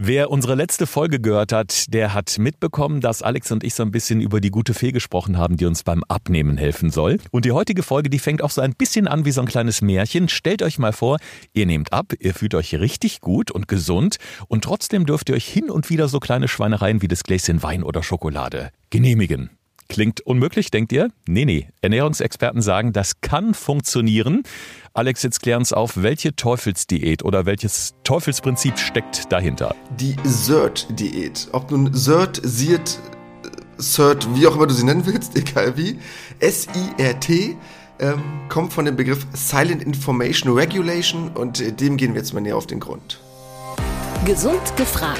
Wer unsere letzte Folge gehört hat, der hat mitbekommen, dass Alex und ich so ein bisschen über die gute Fee gesprochen haben, die uns beim Abnehmen helfen soll. Und die heutige Folge, die fängt auch so ein bisschen an wie so ein kleines Märchen. Stellt euch mal vor, ihr nehmt ab, ihr fühlt euch richtig gut und gesund und trotzdem dürft ihr euch hin und wieder so kleine Schweinereien wie das Gläschen Wein oder Schokolade genehmigen. Klingt unmöglich, denkt ihr? Nee, nee. Ernährungsexperten sagen, das kann funktionieren. Alex, jetzt klären uns auf, welche Teufelsdiät oder welches Teufelsprinzip steckt dahinter? Die SIRT-Diät. Ob nun SIRT, SIRT, SIRT, wie auch immer du sie nennen willst, egal wie. S-I-R-T ähm, kommt von dem Begriff Silent Information Regulation und äh, dem gehen wir jetzt mal näher auf den Grund. Gesund gefragt.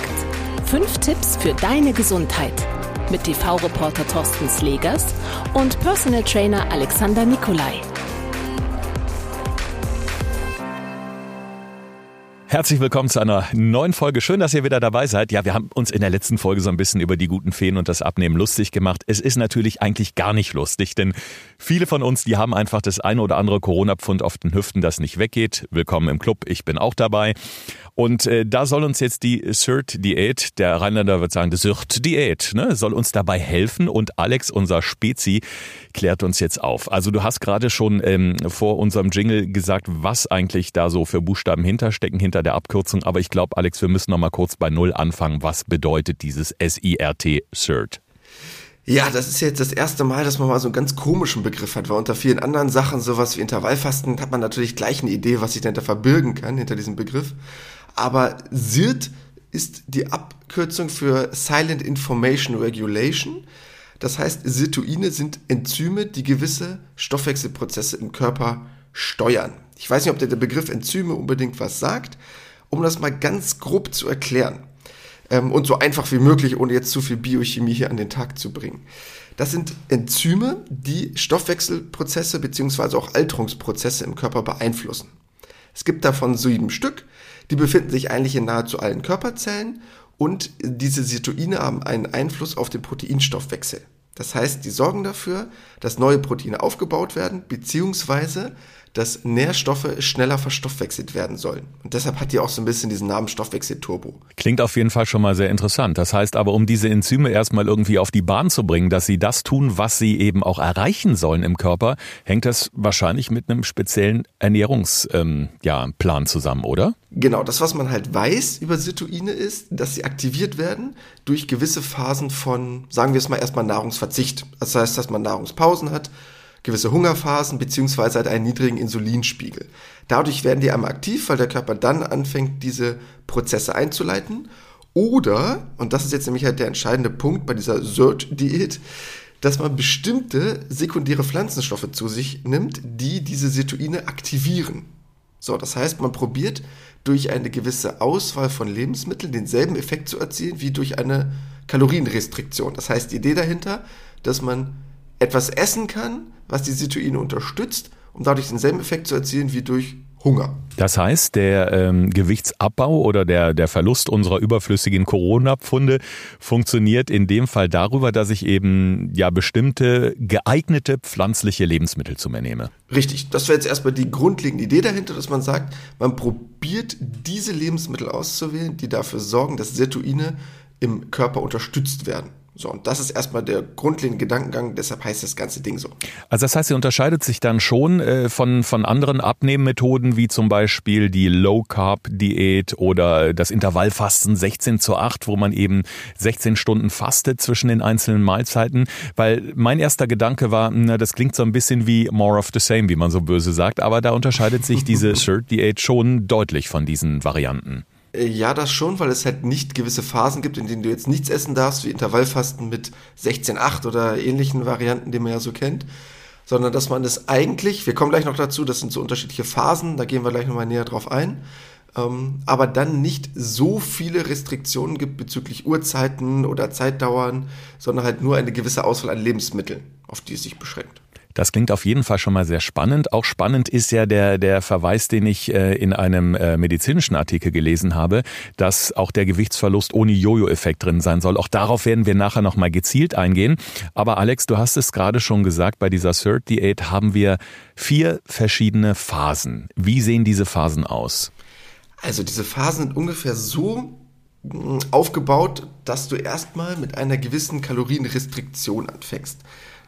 Fünf Tipps für deine Gesundheit mit TV-Reporter Thorsten Slegers und Personal Trainer Alexander Nikolai. Herzlich willkommen zu einer neuen Folge. Schön, dass ihr wieder dabei seid. Ja, wir haben uns in der letzten Folge so ein bisschen über die guten Feen und das Abnehmen lustig gemacht. Es ist natürlich eigentlich gar nicht lustig, denn viele von uns, die haben einfach das eine oder andere Corona-Pfund auf den Hüften, das nicht weggeht. Willkommen im Club, ich bin auch dabei. Und äh, da soll uns jetzt die SIRT-Diät, der Rheinländer wird sagen, die SIRT-Diät, ne, soll uns dabei helfen. Und Alex, unser Spezi, klärt uns jetzt auf. Also du hast gerade schon ähm, vor unserem Jingle gesagt, was eigentlich da so für Buchstaben hinterstecken hinter der Abkürzung. Aber ich glaube, Alex, wir müssen noch mal kurz bei Null anfangen. Was bedeutet dieses SIRT, SIRT? Ja, das ist jetzt das erste Mal, dass man mal so einen ganz komischen Begriff hat, weil unter vielen anderen Sachen, sowas wie Intervallfasten, hat man natürlich gleich eine Idee, was sich dahinter verbirgen kann, hinter diesem Begriff. Aber SIRT ist die Abkürzung für Silent Information Regulation. Das heißt, Sirtuine sind Enzyme, die gewisse Stoffwechselprozesse im Körper steuern. Ich weiß nicht, ob der Begriff Enzyme unbedingt was sagt, um das mal ganz grob zu erklären. Ähm, und so einfach wie möglich, ohne jetzt zu viel Biochemie hier an den Tag zu bringen. Das sind Enzyme, die Stoffwechselprozesse beziehungsweise auch Alterungsprozesse im Körper beeinflussen. Es gibt davon sieben Stück. Die befinden sich eigentlich in nahezu allen Körperzellen und diese Sirtuine haben einen Einfluss auf den Proteinstoffwechsel. Das heißt, die sorgen dafür, dass neue Proteine aufgebaut werden, beziehungsweise dass Nährstoffe schneller verstoffwechselt werden sollen. Und deshalb hat die auch so ein bisschen diesen Namen Stoffwechselturbo. Klingt auf jeden Fall schon mal sehr interessant. Das heißt aber, um diese Enzyme erstmal irgendwie auf die Bahn zu bringen, dass sie das tun, was sie eben auch erreichen sollen im Körper, hängt das wahrscheinlich mit einem speziellen Ernährungsplan ähm, ja, zusammen, oder? Genau, das, was man halt weiß über Sirtuine ist, dass sie aktiviert werden durch gewisse Phasen von, sagen wir es mal erstmal, Nahrungsverzicht. Das heißt, dass man Nahrungspausen hat, gewisse Hungerphasen beziehungsweise hat einen niedrigen Insulinspiegel. Dadurch werden die einmal aktiv, weil der Körper dann anfängt, diese Prozesse einzuleiten. Oder, und das ist jetzt nämlich halt der entscheidende Punkt bei dieser SIRT-Diät, dass man bestimmte sekundäre Pflanzenstoffe zu sich nimmt, die diese Sirtuine aktivieren. So, das heißt, man probiert durch eine gewisse Auswahl von Lebensmitteln denselben Effekt zu erzielen wie durch eine Kalorienrestriktion. Das heißt, die Idee dahinter, dass man etwas essen kann, was die Sirtuine unterstützt, um dadurch denselben Effekt zu erzielen wie durch Hunger. Das heißt, der ähm, Gewichtsabbau oder der, der Verlust unserer überflüssigen Corona-Pfunde funktioniert in dem Fall darüber, dass ich eben ja bestimmte geeignete pflanzliche Lebensmittel zu mir nehme. Richtig, das wäre jetzt erstmal die grundlegende Idee dahinter, dass man sagt, man probiert diese Lebensmittel auszuwählen, die dafür sorgen, dass Sirtuine im Körper unterstützt werden. So, und das ist erstmal der grundlegende Gedankengang, deshalb heißt das ganze Ding so. Also das heißt, sie unterscheidet sich dann schon äh, von, von anderen Abnehmmethoden, wie zum Beispiel die Low-Carb-Diät oder das Intervallfasten 16 zu 8, wo man eben 16 Stunden fastet zwischen den einzelnen Mahlzeiten. Weil mein erster Gedanke war, na, das klingt so ein bisschen wie more of the same, wie man so böse sagt, aber da unterscheidet sich diese Shirt-Diät schon deutlich von diesen Varianten. Äh, ja, das schon, weil es halt nicht gewisse Phasen gibt, in denen du jetzt nichts essen darfst, wie Intervallfasten mit 16,8 oder ähnlichen Varianten, die man ja so kennt, sondern dass man es eigentlich, wir kommen gleich noch dazu, das sind so unterschiedliche Phasen, da gehen wir gleich nochmal näher drauf ein, ähm, aber dann nicht so viele Restriktionen gibt bezüglich Uhrzeiten oder Zeitdauern, sondern halt nur eine gewisse Auswahl an Lebensmitteln, auf die es sich beschränkt. Das klingt auf jeden Fall schon mal sehr spannend. Auch spannend ist ja der, der Verweis, den ich äh, in einem äh, medizinischen Artikel gelesen habe, dass auch der Gewichtsverlust ohne Jojo-Effekt drin sein soll. Auch darauf werden wir nachher nochmal gezielt eingehen. Aber Alex, du hast es gerade schon gesagt, bei dieser Cert Diät haben wir vier verschiedene Phasen. Wie sehen diese Phasen aus? Also diese Phasen sind ungefähr so hm, aufgebaut, dass du erstmal mit einer gewissen Kalorienrestriktion anfängst.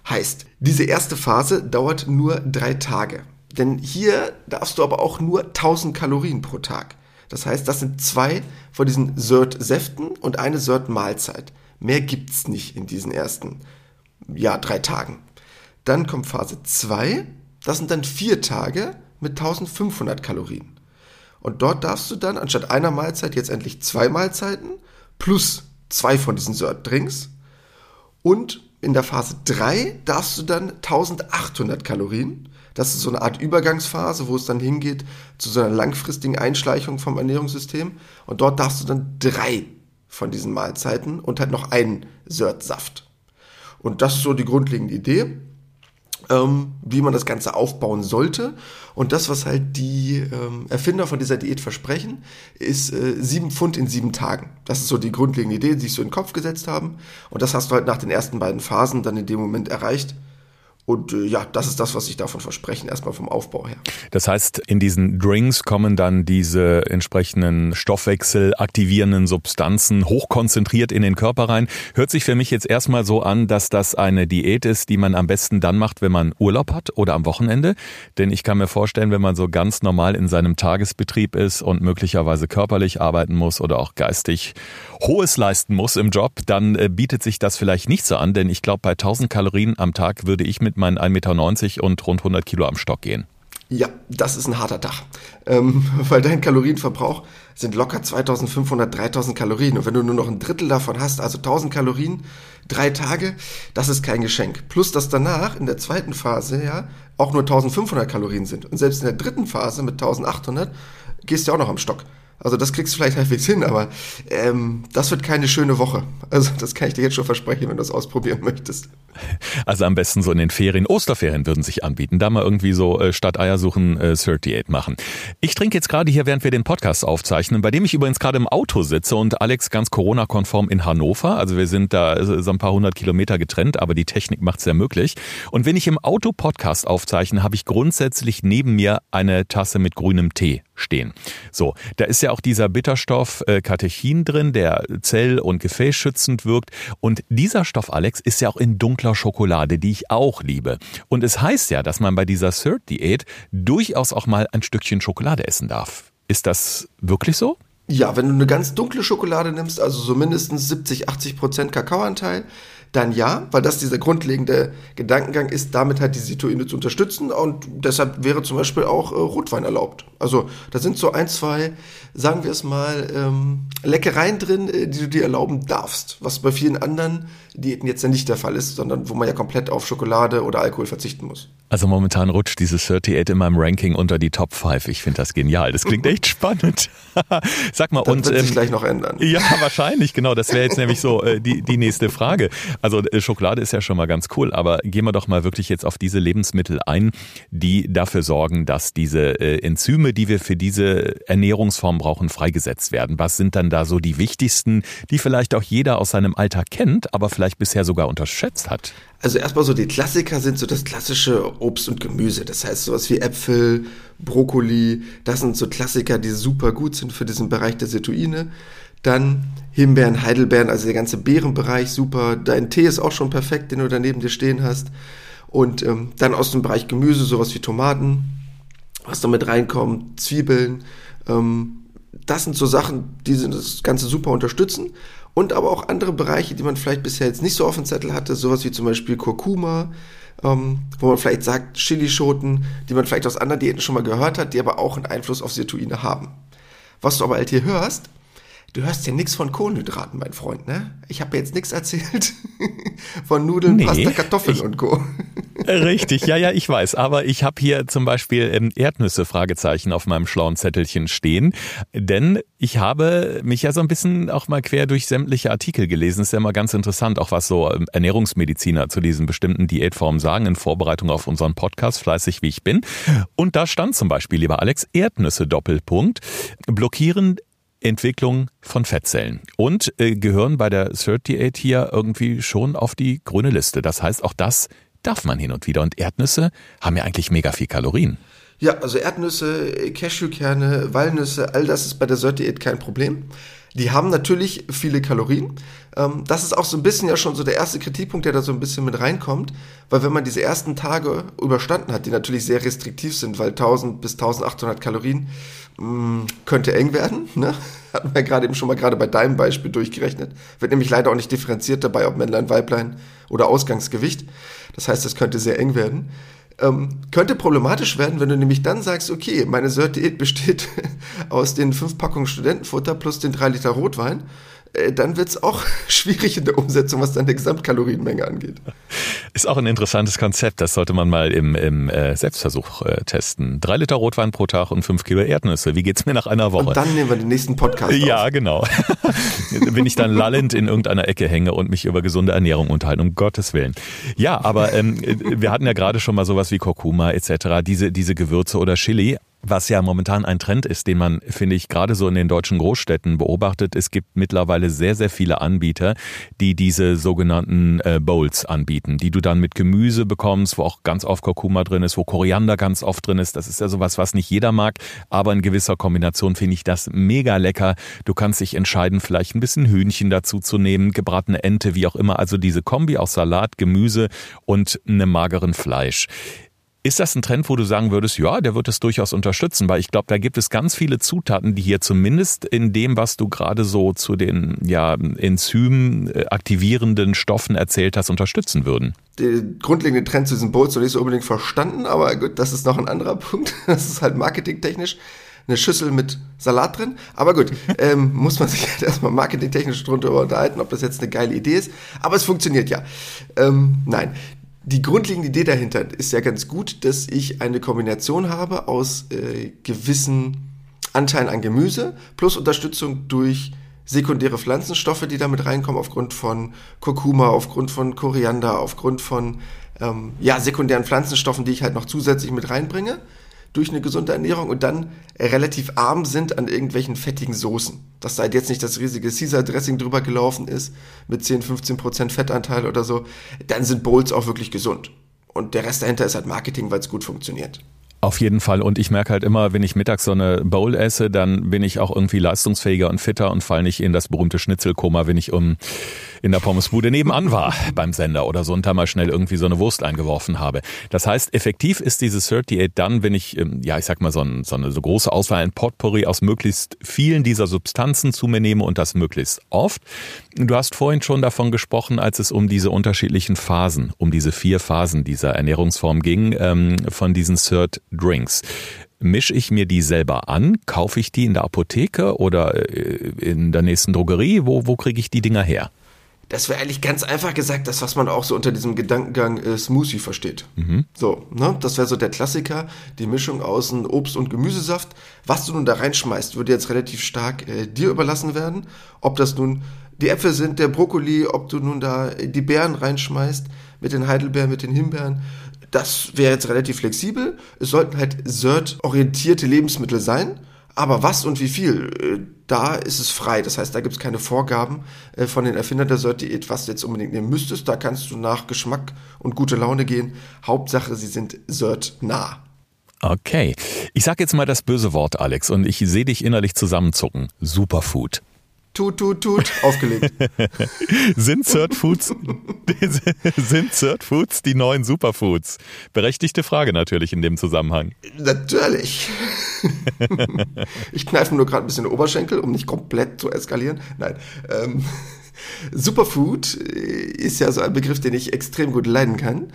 Heißt, diese erste Phase dauert nur drei Tage. Denn hier darfst du aber auch nur 1000 Kalorien pro Tag. Das heißt, das sind zwei von diesen Sört-Säften und eine Sört-Mahlzeit. Mehr gibt's nicht in diesen ersten, ja, drei Tagen. Dann kommt Phase 2. Das sind dann vier Tage mit 1500 Kalorien. Und dort darfst du dann anstatt einer Mahlzeit jetzt endlich zwei Mahlzeiten plus zwei von diesen Sört-Drinks. Und in der Phase 3 darfst du dann 1800 Kalorien. Das ist so eine Art Übergangsphase, wo es dann hingeht zu so einer langfristigen Einschleichung vom Ernährungssystem. Und dort darfst du dann drei von diesen Mahlzeiten und halt noch einen Sört-Saft. Und das ist so die grundlegende Idee ähm, wie man das Ganze aufbauen sollte. Und das, was halt die ähm, Erfinder von dieser Diät versprechen, ist äh, sieben Pfund in sieben Tagen. Das ist so die grundlegende Idee, die sich so in den Kopf gesetzt haben. Und das hast du halt nach den ersten beiden Phasen dann in dem Moment erreicht. Und äh, ja, das ist das, was ich davon versprechen, erstmal vom Aufbau her. Das heißt, in diesen Drinks kommen dann diese entsprechenden stoffwechselaktivierenden Substanzen hochkonzentriert in den Körper rein. Hört sich für mich jetzt erstmal so an, dass das eine Diät ist, die man am besten dann macht, wenn man Urlaub hat oder am Wochenende. Denn ich kann mir vorstellen, wenn man so ganz normal in seinem Tagesbetrieb ist und möglicherweise körperlich arbeiten muss oder auch geistig Hohes leisten muss im Job, dann äh, bietet sich das vielleicht nicht so an. Denn ich glaube, bei 1000 Kalorien am Tag würde ich mit meinen 1,90 Meter und rund 100 Kilo am Stock gehen. Ja, das ist ein harter Tag, ähm, weil dein Kalorienverbrauch sind locker 2500, 3000 Kalorien. Und wenn du nur noch ein Drittel davon hast, also 1000 Kalorien, drei Tage, das ist kein Geschenk. Plus, dass danach in der zweiten Phase ja auch nur 1500 Kalorien sind. Und selbst in der dritten Phase mit 1800 gehst du auch noch am Stock. Also das kriegst du vielleicht halbwegs hin, aber ähm, das wird keine schöne Woche. Also das kann ich dir jetzt schon versprechen, wenn du das ausprobieren möchtest. Also am besten so in den Ferien, Osterferien würden sich anbieten. Da mal irgendwie so äh, statt Eier suchen äh, 38 machen. Ich trinke jetzt gerade hier, während wir den Podcast aufzeichnen, bei dem ich übrigens gerade im Auto sitze und Alex ganz Corona-konform in Hannover. Also wir sind da äh, so ein paar hundert Kilometer getrennt, aber die Technik macht es ja möglich. Und wenn ich im Auto Podcast aufzeichne, habe ich grundsätzlich neben mir eine Tasse mit grünem Tee stehen. So, da ist ja auch dieser Bitterstoff äh, Katechin drin, der zell- und gefäßschützend wirkt. Und dieser Stoff, Alex, ist ja auch in dunkler Schokolade, die ich auch liebe. Und es heißt ja, dass man bei dieser CERT-Diät durchaus auch mal ein Stückchen Schokolade essen darf. Ist das wirklich so? Ja, wenn du eine ganz dunkle Schokolade nimmst, also so mindestens 70, 80 Prozent Kakaoanteil, dann ja, weil das dieser grundlegende Gedankengang ist, damit halt die Situine zu unterstützen und deshalb wäre zum Beispiel auch äh, Rotwein erlaubt. Also da sind so ein, zwei, sagen wir es mal, ähm, Leckereien drin, äh, die du dir erlauben darfst, was bei vielen anderen Diäten jetzt ja nicht der Fall ist, sondern wo man ja komplett auf Schokolade oder Alkohol verzichten muss. Also momentan rutscht dieses 38 in meinem Ranking unter die Top 5. Ich finde das genial. Das klingt echt spannend. Sag mal, das und wird sich ähm, gleich noch ändern. Ja, wahrscheinlich, genau. Das wäre jetzt nämlich so äh, die, die nächste Frage. Also äh, Schokolade ist ja schon mal ganz cool, aber gehen wir doch mal wirklich jetzt auf diese Lebensmittel ein, die dafür sorgen, dass diese äh, Enzyme, die wir für diese Ernährungsform brauchen, freigesetzt werden. Was sind dann da so die wichtigsten, die vielleicht auch jeder aus seinem Alltag kennt, aber vielleicht bisher sogar unterschätzt hat? Also erstmal so die Klassiker sind so das klassische Obst und Gemüse. Das heißt sowas wie Äpfel, Brokkoli. Das sind so Klassiker, die super gut sind für diesen Bereich der Situine. Dann Himbeeren, Heidelbeeren, also der ganze Beerenbereich super. Dein Tee ist auch schon perfekt, den du da neben dir stehen hast. Und ähm, dann aus dem Bereich Gemüse, sowas wie Tomaten, was da mit reinkommt, Zwiebeln. Ähm, das sind so Sachen, die das Ganze super unterstützen. Und aber auch andere Bereiche, die man vielleicht bisher jetzt nicht so auf dem Zettel hatte, sowas wie zum Beispiel Kurkuma, ähm, wo man vielleicht sagt Chilischoten, die man vielleicht aus anderen Diäten schon mal gehört hat, die aber auch einen Einfluss auf Sirtuine haben. Was du aber halt hier hörst, Du hörst ja nichts von Kohlenhydraten, mein Freund, ne? Ich habe jetzt nichts erzählt von Nudeln, nee, Pasta, Kartoffeln ich, und Co. Richtig, ja, ja, ich weiß. Aber ich habe hier zum Beispiel ähm, Erdnüsse Fragezeichen auf meinem schlauen Zettelchen stehen. Denn ich habe mich ja so ein bisschen auch mal quer durch sämtliche Artikel gelesen. Ist ja immer ganz interessant, auch was so ähm, Ernährungsmediziner zu diesen bestimmten Diätformen sagen, in Vorbereitung auf unseren Podcast, fleißig wie ich bin. Und da stand zum Beispiel, lieber Alex, Erdnüsse Doppelpunkt blockieren Entwicklung von Fettzellen und äh, gehören bei der 38 hier irgendwie schon auf die grüne Liste. Das heißt, auch das darf man hin und wieder. Und Erdnüsse haben ja eigentlich mega viel Kalorien. Ja, also Erdnüsse, Cashewkerne, Walnüsse, all das ist bei der Sört-Diät kein Problem. Die haben natürlich viele Kalorien. Ähm, das ist auch so ein bisschen ja schon so der erste Kritikpunkt, der da so ein bisschen mit reinkommt, weil wenn man diese ersten Tage überstanden hat, die natürlich sehr restriktiv sind, weil 1000 bis 1800 Kalorien mh, mm, könnte eng werden, ne? hatten wir gerade eben schon mal gerade bei deinem Beispiel durchgerechnet, wird nämlich leider auch nicht differenziert dabei, ob Männlein, Weiblein oder Ausgangsgewicht. Das heißt, es könnte sehr eng werden. Ähm, könnte problematisch werden, wenn du nämlich dann sagst, okay, meine Sört-Diät besteht aus den fünf Packungen Studentenfutter plus den drei Liter Rotwein dann wird es auch schwierig in der Umsetzung, was dann die Gesamtkalorienmenge angeht. Ist auch ein interessantes Konzept. Das sollte man mal im, im äh, Selbstversuch äh, testen. Drei Liter Rotwein pro Tag und fünf Kilo Erdnüsse. Wie geht's mir nach einer Woche? Und dann nehmen wir den nächsten Podcast. Ja, auf. genau. Wenn ich dann lallend in irgendeiner Ecke hänge und mich über gesunde Ernährung unterhalte, um Gottes Willen. Ja, aber ähm, wir hatten ja gerade schon mal sowas wie Kurkuma etc., diese, diese Gewürze oder Chili was ja momentan ein Trend ist, den man, finde ich, gerade so in den deutschen Großstädten beobachtet. Es gibt mittlerweile sehr, sehr viele Anbieter, die diese sogenannten äh, Bowls anbieten, die du dann mit Gemüse bekommst, wo auch ganz oft Kurkuma drin ist, wo Koriander ganz oft drin ist. Das ist ja sowas, was nicht jeder mag, aber in gewisser Kombination finde ich das mega lecker. Du kannst dich entscheiden, vielleicht ein bisschen Hühnchen dazu zu nehmen, gebratene Ente, wie auch immer. Also diese Kombi aus Salat, Gemüse und einem mageren Fleisch. Ist das ein Trend, wo du sagen würdest, ja, der wird es durchaus unterstützen? Weil ich glaube, da gibt es ganz viele Zutaten, die hier zumindest in dem, was du gerade so zu den ja, Enzym aktivierenden Stoffen erzählt hast, unterstützen würden. Der grundlegende Trend zu diesen Bowls noch nicht so unbedingt verstanden, aber gut, das ist noch ein anderer Punkt. Das ist halt marketingtechnisch eine Schüssel mit Salat drin. Aber gut, ähm, muss man sich halt erstmal marketingtechnisch drunter unterhalten, ob das jetzt eine geile Idee ist. Aber es funktioniert ja. Ähm, nein, die grundlegende Idee dahinter ist ja ganz gut, dass ich eine Kombination habe aus äh, gewissen Anteilen an Gemüse plus Unterstützung durch sekundäre Pflanzenstoffe, die damit reinkommen, aufgrund von Kurkuma, aufgrund von Koriander, aufgrund von ähm, ja, sekundären Pflanzenstoffen, die ich halt noch zusätzlich mit reinbringe durch eine gesunde Ernährung und dann relativ arm sind an irgendwelchen fettigen Soßen. Dass da jetzt nicht das riesige Caesar Dressing drüber gelaufen ist mit 10, 15 Prozent Fettanteil oder so, dann sind Bowls auch wirklich gesund. Und der Rest dahinter ist halt Marketing, weil es gut funktioniert. Auf jeden Fall. Und ich merke halt immer, wenn ich mittags so eine Bowl esse, dann bin ich auch irgendwie leistungsfähiger und fitter und fall nicht in das berühmte Schnitzelkoma, wenn ich um in der Pommesbude nebenan war beim Sender oder so und da mal schnell irgendwie so eine Wurst eingeworfen habe. Das heißt, effektiv ist diese 38 dann, wenn ich, ähm, ja, ich sag mal, so, ein, so eine so große Auswahl, ein Potpourri aus möglichst vielen dieser Substanzen zu mir nehme und das möglichst oft. Du hast vorhin schon davon gesprochen, als es um diese unterschiedlichen Phasen, um diese vier Phasen dieser Ernährungsform ging, ähm, von diesen Cert Drinks. Mische ich mir die selber an? Kaufe ich die in der Apotheke oder äh, in der nächsten Drogerie? Wo, wo kriege ich die Dinger her? Das wäre eigentlich ganz einfach gesagt, das, was man auch so unter diesem Gedankengang äh, Smoothie versteht. Mhm. So, ne? Das wäre so der Klassiker, die Mischung aus Obst- und Gemüsesaft. Was du nun da reinschmeißt, würde jetzt relativ stark äh, dir überlassen werden. Ob das nun die Äpfel sind, der Brokkoli, ob du nun da die Beeren reinschmeißt, mit den Heidelbeeren, mit den Himbeeren. Das wäre jetzt relativ flexibel. Es sollten halt SERT-orientierte Lebensmittel sein. Aber was und wie viel, äh, da ist es frei. Das heißt, da gibt es keine Vorgaben äh, von den Erfindern der Sört-Diät, was du jetzt unbedingt nehmen müsstest. Da kannst du nach Geschmack und gute Laune gehen. Hauptsache, sie sind Sört-nah. Okay. Ich sag jetzt mal das böse Wort, Alex, und ich sehe dich innerlich zusammenzucken. Superfood. Tut, tut, tut, aufgelegt. sind Third Foods, sind Third Foods die neuen Superfoods? Berechtigte Frage natürlich in dem Zusammenhang. Natürlich. ich kneife nur gerade ein bisschen Oberschenkel, um nicht komplett zu eskalieren. Nein. Ähm, Superfood ist ja so ein Begriff, den ich extrem gut leiden kann.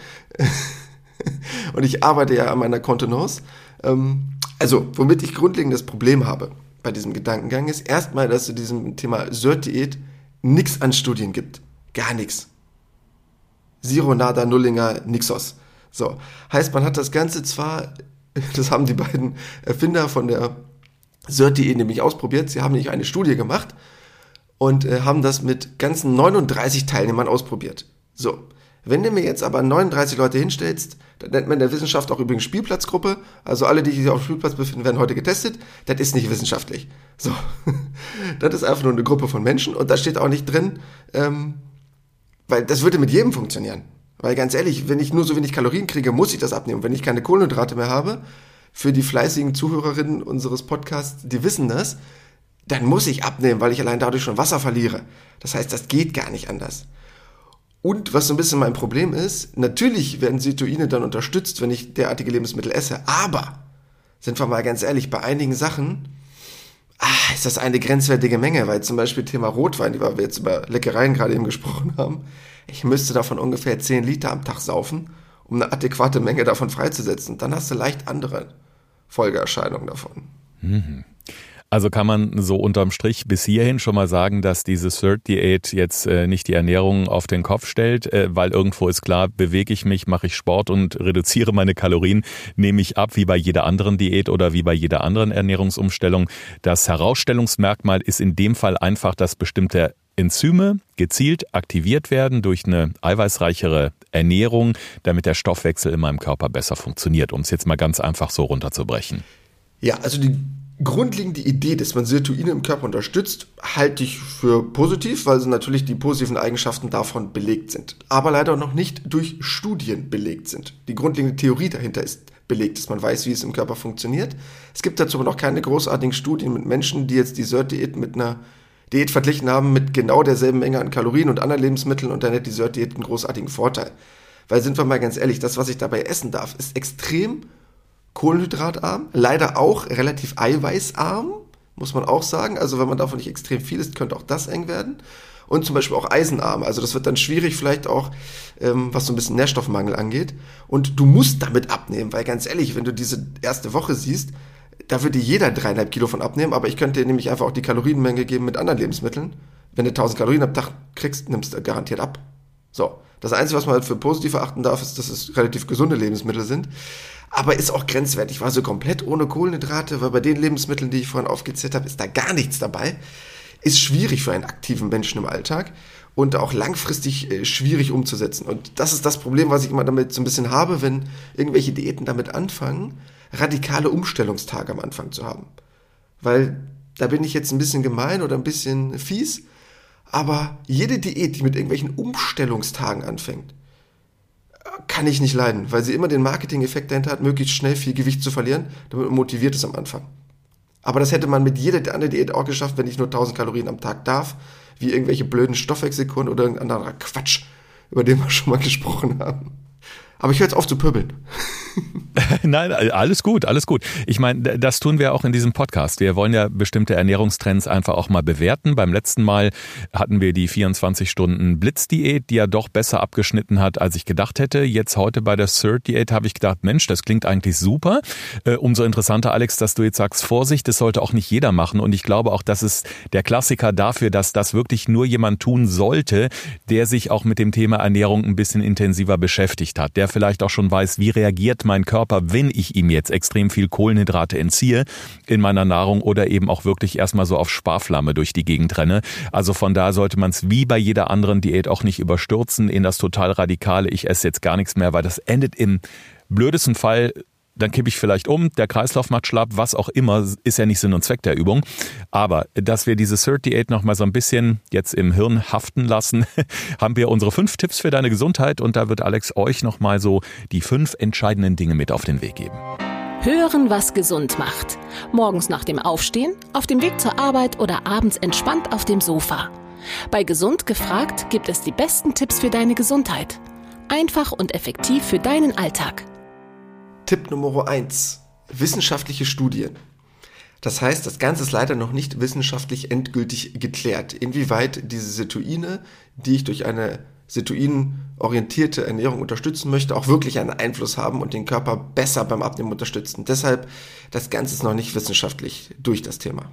Und ich arbeite ja an meiner Kontenance. Ähm, also, womit ich grundlegendes Problem habe bei diesem Gedankengang ist erstmal, dass zu diesem Thema Sört-Diät nichts an Studien gibt. Gar nichts. Zero, nada, nullinger, nixos. So. Heißt, man hat das Ganze zwar, das haben die beiden Erfinder von der Sört-Diät nämlich ausprobiert, sie haben nämlich eine Studie gemacht und äh, haben das mit ganzen 39 Teilnehmern ausprobiert. So. Wenn du mir jetzt aber 39 Leute hinstellst, dann nennt man in der Wissenschaft auch übrigens Spielplatzgruppe, also alle, die sich auf dem Spielplatz befinden, werden heute getestet, das ist nicht wissenschaftlich. So, das ist einfach nur eine Gruppe von Menschen und da steht auch nicht drin, ähm, weil das würde mit jedem funktionieren. Weil ganz ehrlich, wenn ich nur so wenig Kalorien kriege, muss ich das abnehmen. Wenn ich keine Kohlenhydrate mehr habe, für die fleißigen Zuhörerinnen unseres Podcasts, die wissen das, dann muss ich abnehmen, weil ich allein dadurch schon Wasser verliere. Das heißt, das geht gar nicht anders. Und was so ein bisschen mein Problem ist, natürlich werden Cetoine dann unterstützt, wenn ich derartige Lebensmittel esse, aber sind wir mal ganz ehrlich, bei einigen Sachen ah, ist das eine grenzwertige Menge, weil zum Beispiel Thema Rotwein, die wir jetzt über Leckereien gerade eben gesprochen haben, ich müsste davon ungefähr 10 Liter am Tag saufen, um eine adäquate Menge davon freizusetzen. Dann hast du leicht andere Folgeerscheinungen davon. Mhm. Also kann man so unterm Strich bis hierhin schon mal sagen, dass diese Third Diät jetzt äh, nicht die Ernährung auf den Kopf stellt, äh, weil irgendwo ist klar, bewege ich mich, mache ich Sport und reduziere meine Kalorien, nehme ich ab wie bei jeder anderen Diät oder wie bei jeder anderen Ernährungsumstellung. Das Herausstellungsmerkmal ist in dem Fall einfach, dass bestimmte Enzyme gezielt aktiviert werden durch eine eiweißreichere Ernährung, damit der Stoffwechsel in meinem Körper besser funktioniert, um es jetzt mal ganz einfach so runterzubrechen. Ja, also die grundlegende Idee, dass man Sirtuine im Körper unterstützt, halte ich für positiv, weil natürlich die positiven Eigenschaften davon belegt sind. Aber leider noch nicht durch Studien belegt sind. Die grundlegende Theorie dahinter ist belegt, dass man weiß, wie es im Körper funktioniert. Es gibt dazu aber noch keine großartigen Studien mit Menschen, die jetzt die Sirtdiät mit einer Diät verglichen haben mit genau derselben Menge an Kalorien und anderen Lebensmitteln und dann hätte die Sirtdiät einen großartigen Vorteil. Weil sind wir mal ganz ehrlich, das, was ich dabei essen darf, ist extrem kohlenhydratarm, leider auch relativ eiweißarm, muss man auch sagen. Also wenn man davon nicht extrem viel isst, könnte auch das eng werden. Und zum Beispiel auch eisenarm. Also das wird dann schwierig vielleicht auch, ähm, was so ein bisschen Nährstoffmangel angeht. Und du musst damit abnehmen, weil ganz ehrlich, wenn du diese erste Woche siehst, da würde jeder dreieinhalb Kilo von abnehmen, aber ich könnte dir nämlich einfach auch die Kalorienmenge geben mit anderen Lebensmitteln. Wenn du 1000 Kalorien am Tag kriegst, nimmst du garantiert ab. So. Das Einzige, was man halt für positiv erachten darf, ist, dass es relativ gesunde Lebensmittel sind aber ist auch grenzwertig. War so komplett ohne Kohlenhydrate, weil bei den Lebensmitteln, die ich vorhin aufgezählt habe, ist da gar nichts dabei. Ist schwierig für einen aktiven Menschen im Alltag und auch langfristig äh, schwierig umzusetzen. Und das ist das Problem, was ich immer damit so ein bisschen habe, wenn irgendwelche Diäten damit anfangen, radikale Umstellungstage am Anfang zu haben. Weil da bin ich jetzt ein bisschen gemein oder ein bisschen fies, aber jede Diät, die mit irgendwelchen Umstellungstagen anfängt, kann ich nicht leiden, weil sie immer den Marketing-Effekt dahinter hat, möglichst schnell viel Gewicht zu verlieren, damit man motiviert ist am Anfang. Aber das hätte man mit jeder anderen Diät auch geschafft, wenn ich nur 1000 Kalorien am Tag darf, wie irgendwelche blöden Stoffwechselkuren oder irgendein anderer Quatsch, über den wir schon mal gesprochen haben. Aber ich höre jetzt auf zu pöbeln. Nein, alles gut, alles gut. Ich meine, das tun wir auch in diesem Podcast. Wir wollen ja bestimmte Ernährungstrends einfach auch mal bewerten. Beim letzten Mal hatten wir die 24 Stunden Blitzdiät, die ja doch besser abgeschnitten hat, als ich gedacht hätte. Jetzt heute bei der Third Diät habe ich gedacht, Mensch, das klingt eigentlich super. Äh, umso interessanter, Alex, dass du jetzt sagst, Vorsicht, das sollte auch nicht jeder machen. Und ich glaube auch, das ist der Klassiker dafür, dass das wirklich nur jemand tun sollte, der sich auch mit dem Thema Ernährung ein bisschen intensiver beschäftigt hat, der vielleicht auch schon weiß, wie reagiert mein Körper, wenn ich ihm jetzt extrem viel Kohlenhydrate entziehe in meiner Nahrung oder eben auch wirklich erstmal so auf Sparflamme durch die Gegend renne. Also von da sollte man es wie bei jeder anderen Diät auch nicht überstürzen in das total radikale, ich esse jetzt gar nichts mehr, weil das endet im blödesten Fall dann kippe ich vielleicht um, der Kreislauf macht schlapp, was auch immer, ist ja nicht Sinn und Zweck der Übung. Aber dass wir diese 38 nochmal so ein bisschen jetzt im Hirn haften lassen, haben wir unsere fünf Tipps für deine Gesundheit und da wird Alex euch nochmal so die fünf entscheidenden Dinge mit auf den Weg geben. Hören, was gesund macht. Morgens nach dem Aufstehen, auf dem Weg zur Arbeit oder abends entspannt auf dem Sofa. Bei Gesund gefragt gibt es die besten Tipps für deine Gesundheit. Einfach und effektiv für deinen Alltag. Tipp Nummer eins: Wissenschaftliche Studien. Das heißt, das Ganze ist leider noch nicht wissenschaftlich endgültig geklärt, inwieweit diese Situine, die ich durch eine situinorientierte Ernährung unterstützen möchte, auch wirklich einen Einfluss haben und den Körper besser beim Abnehmen unterstützen. Deshalb, das Ganze ist noch nicht wissenschaftlich durch das Thema.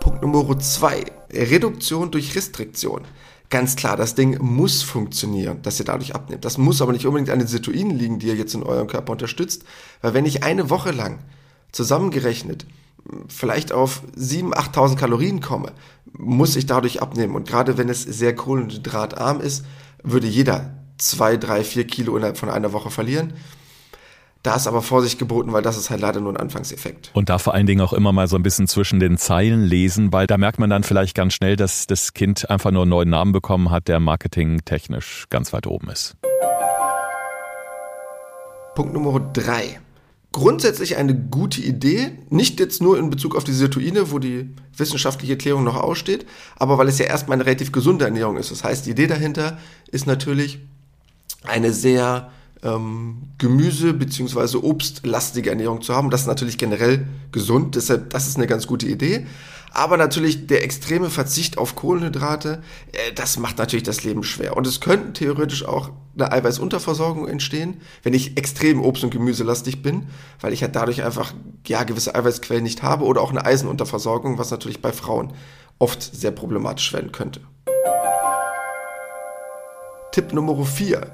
Punkt Nummer zwei: Reduktion durch Restriktion ganz klar, das Ding muss funktionieren, dass ihr dadurch abnehmt. Das muss aber nicht unbedingt an den Situinen liegen, die ihr jetzt in eurem Körper unterstützt, weil wenn ich eine Woche lang zusammengerechnet vielleicht auf 7.000, 8.000 Kalorien komme, muss ich dadurch abnehmen. Und gerade wenn es sehr kohlenhydratarm ist, würde jeder zwei, drei, vier Kilo innerhalb von einer Woche verlieren. Da ist aber Vorsicht geboten, weil das ist halt leider nur ein Anfangseffekt. Und da vor allen Dingen auch immer mal so ein bisschen zwischen den Zeilen lesen, weil da merkt man dann vielleicht ganz schnell, dass das Kind einfach nur einen neuen Namen bekommen hat, der marketingtechnisch ganz weit oben ist. Punkt Nummer drei. grundsätzlich eine gute Idee, nicht jetzt nur in Bezug auf die Sirtuine, wo die wissenschaftliche Erklärung noch aussteht, aber weil es ja erstmal eine relativ gesunde Ernährung ist. Das heißt, die Idee dahinter ist natürlich eine sehr ähm, Gemüse- bzw. obstlastige Ernährung zu haben. Das ist natürlich generell gesund, deshalb das ist eine ganz gute Idee. Aber natürlich der extreme Verzicht auf Kohlenhydrate, äh, das macht natürlich das Leben schwer. Und es könnte theoretisch auch eine Eiweißunterversorgung entstehen, wenn ich extrem obst- und gemüselastig bin, weil ich halt dadurch einfach ja gewisse Eiweißquellen nicht habe oder auch eine Eisenunterversorgung, was natürlich bei Frauen oft sehr problematisch werden könnte. Tipp Nummer 4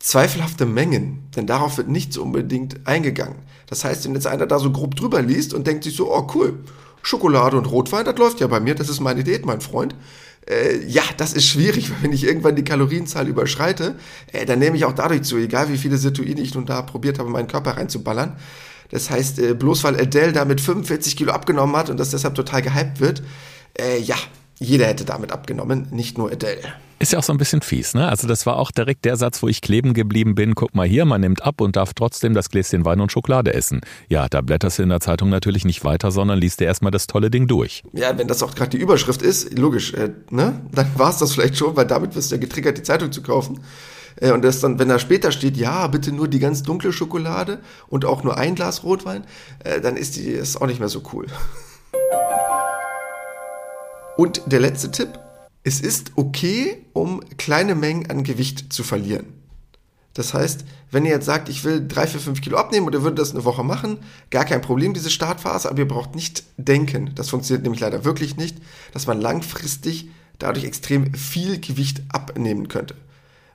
zweifelhafte Mengen, denn darauf wird nicht so unbedingt eingegangen. Das heißt, wenn jetzt einer da so grob drüber liest und denkt sich so, oh cool, Schokolade und Rotwein, das läuft ja bei mir, das ist meine Diät, mein Freund. Äh, ja, das ist schwierig, weil wenn ich irgendwann die Kalorienzahl überschreite, äh, dann nehme ich auch dadurch zu, egal wie viele Situine ich nun da probiert habe, meinen Körper reinzuballern. Das heißt, äh, bloß weil Adele da mit 45 Kilo abgenommen hat und das deshalb total gehypt wird, äh, ja, jeder hätte damit abgenommen, nicht nur Adele. Ist ja auch so ein bisschen fies, ne? Also das war auch direkt der Satz, wo ich kleben geblieben bin. Guck mal hier, man nimmt ab und darf trotzdem das Gläschen Wein und Schokolade essen. Ja, da blätterst du in der Zeitung natürlich nicht weiter, sondern liest dir erstmal das tolle Ding durch. Ja, wenn das auch gerade die Überschrift ist, logisch, äh, ne? Dann war es das vielleicht schon, weil damit wirst du ja getriggert, die Zeitung zu kaufen. Äh, und das dann, wenn da später steht, ja, bitte nur die ganz dunkle Schokolade und auch nur ein Glas Rotwein, äh, dann ist die ist auch nicht mehr so cool. Und der letzte Tipp, es ist okay, um kleine Mengen an Gewicht zu verlieren. Das heißt, wenn ihr jetzt sagt, ich will drei, vier, fünf Kilo abnehmen oder würde das eine Woche machen, gar kein Problem, diese Startphase, aber ihr braucht nicht denken. Das funktioniert nämlich leider wirklich nicht, dass man langfristig dadurch extrem viel Gewicht abnehmen könnte.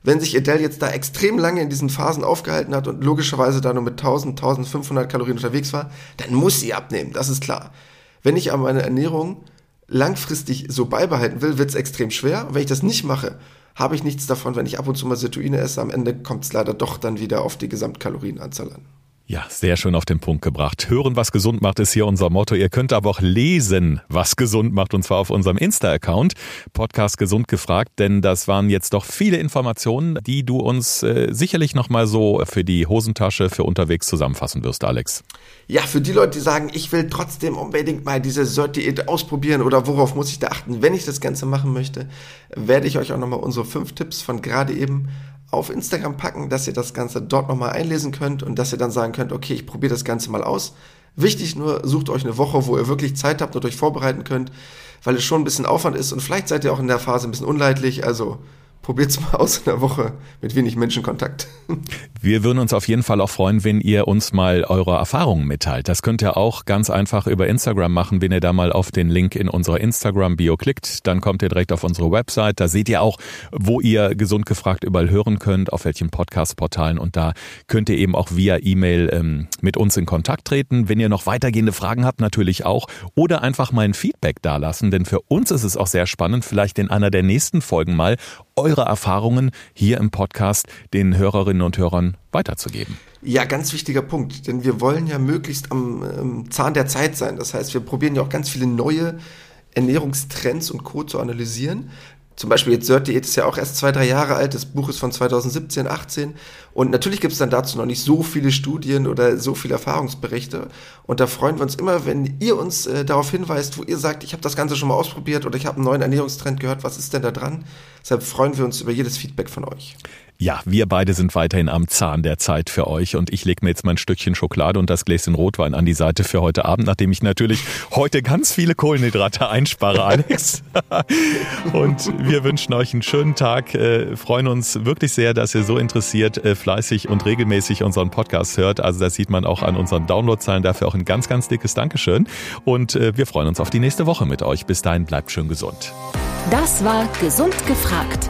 Wenn sich Adele jetzt da extrem lange in diesen Phasen aufgehalten hat und logischerweise da nur mit 1000, 1500 Kalorien unterwegs war, dann muss sie abnehmen, das ist klar. Wenn ich aber meine Ernährung langfristig so beibehalten will, wird es extrem schwer. Und wenn ich das nicht mache, habe ich nichts davon, wenn ich ab und zu mal Situine esse. Am Ende kommt es leider doch dann wieder auf die Gesamtkalorienanzahl an. Ja, sehr schön auf den Punkt gebracht. Hören, was gesund macht, ist hier unser Motto. Ihr könnt aber auch lesen, was gesund macht, und zwar auf unserem Insta-Account, Podcast Gesund gefragt, denn das waren jetzt doch viele Informationen, die du uns äh, sicherlich nochmal so für die Hosentasche für unterwegs zusammenfassen wirst, Alex. Ja, für die Leute, die sagen, ich will trotzdem unbedingt mal diese Sört-Diät ausprobieren oder worauf muss ich da achten, wenn ich das Ganze machen möchte, werde ich euch auch nochmal unsere fünf Tipps von gerade eben auf Instagram packen, dass ihr das Ganze dort nochmal einlesen könnt und dass ihr dann sagen könnt, okay, ich probiere das Ganze mal aus. Wichtig nur, sucht euch eine Woche, wo ihr wirklich Zeit habt und euch vorbereiten könnt, weil es schon ein bisschen Aufwand ist und vielleicht seid ihr auch in der Phase ein bisschen unleidlich, also Probiert's mal aus in der Woche mit wenig Menschenkontakt. Wir würden uns auf jeden Fall auch freuen, wenn ihr uns mal eure Erfahrungen mitteilt. Das könnt ihr auch ganz einfach über Instagram machen, wenn ihr da mal auf den Link in unserer Instagram-Bio klickt. Dann kommt ihr direkt auf unsere Website. Da seht ihr auch, wo ihr gesund gefragt überall hören könnt, auf welchen Podcast-Portalen. Und da könnt ihr eben auch via E-Mail ähm, mit uns in Kontakt treten. Wenn ihr noch weitergehende Fragen habt, natürlich auch. Oder einfach mal ein Feedback dalassen. Denn für uns ist es auch sehr spannend, vielleicht in einer der nächsten Folgen mal eure Erfahrungen hier im Podcast den Hörerinnen und Hörern weiterzugeben. Ja, ganz wichtiger Punkt, denn wir wollen ja möglichst am ähm, Zahn der Zeit sein. Das heißt, wir probieren ja auch ganz viele neue Ernährungstrends und Co. zu analysieren zum Beispiel jetzt Dirt Diät ist ja auch erst zwei, drei Jahre alt, das Buch ist von 2017, 18 und natürlich gibt es dann dazu noch nicht so viele Studien oder so viele Erfahrungsberichte und da freuen wir uns immer, wenn ihr uns äh, darauf hinweist, wo ihr sagt, ich habe das Ganze schon mal ausprobiert oder ich habe einen neuen Ernährungstrend gehört, was ist denn da dran? Deshalb freuen wir uns über jedes Feedback von euch. Ja, wir beide sind weiterhin am Zahn der Zeit für euch und ich lege mir jetzt mein Stückchen Schokolade und das Gläschen Rotwein an die Seite für heute Abend, nachdem ich natürlich heute ganz viele Kohlenhydrate einspare, Alex. und wir wünschen euch einen schönen Tag, äh, freuen uns wirklich sehr, dass ihr so interessiert, äh, fleißig und regelmäßig unseren Podcast hört. Also das sieht man auch an unseren Downloadzahlen. Dafür auch ein ganz, ganz dickes Dankeschön. Und äh, wir freuen uns auf die nächste Woche mit euch. Bis dahin bleibt schön gesund. Das war Gesund gefragt.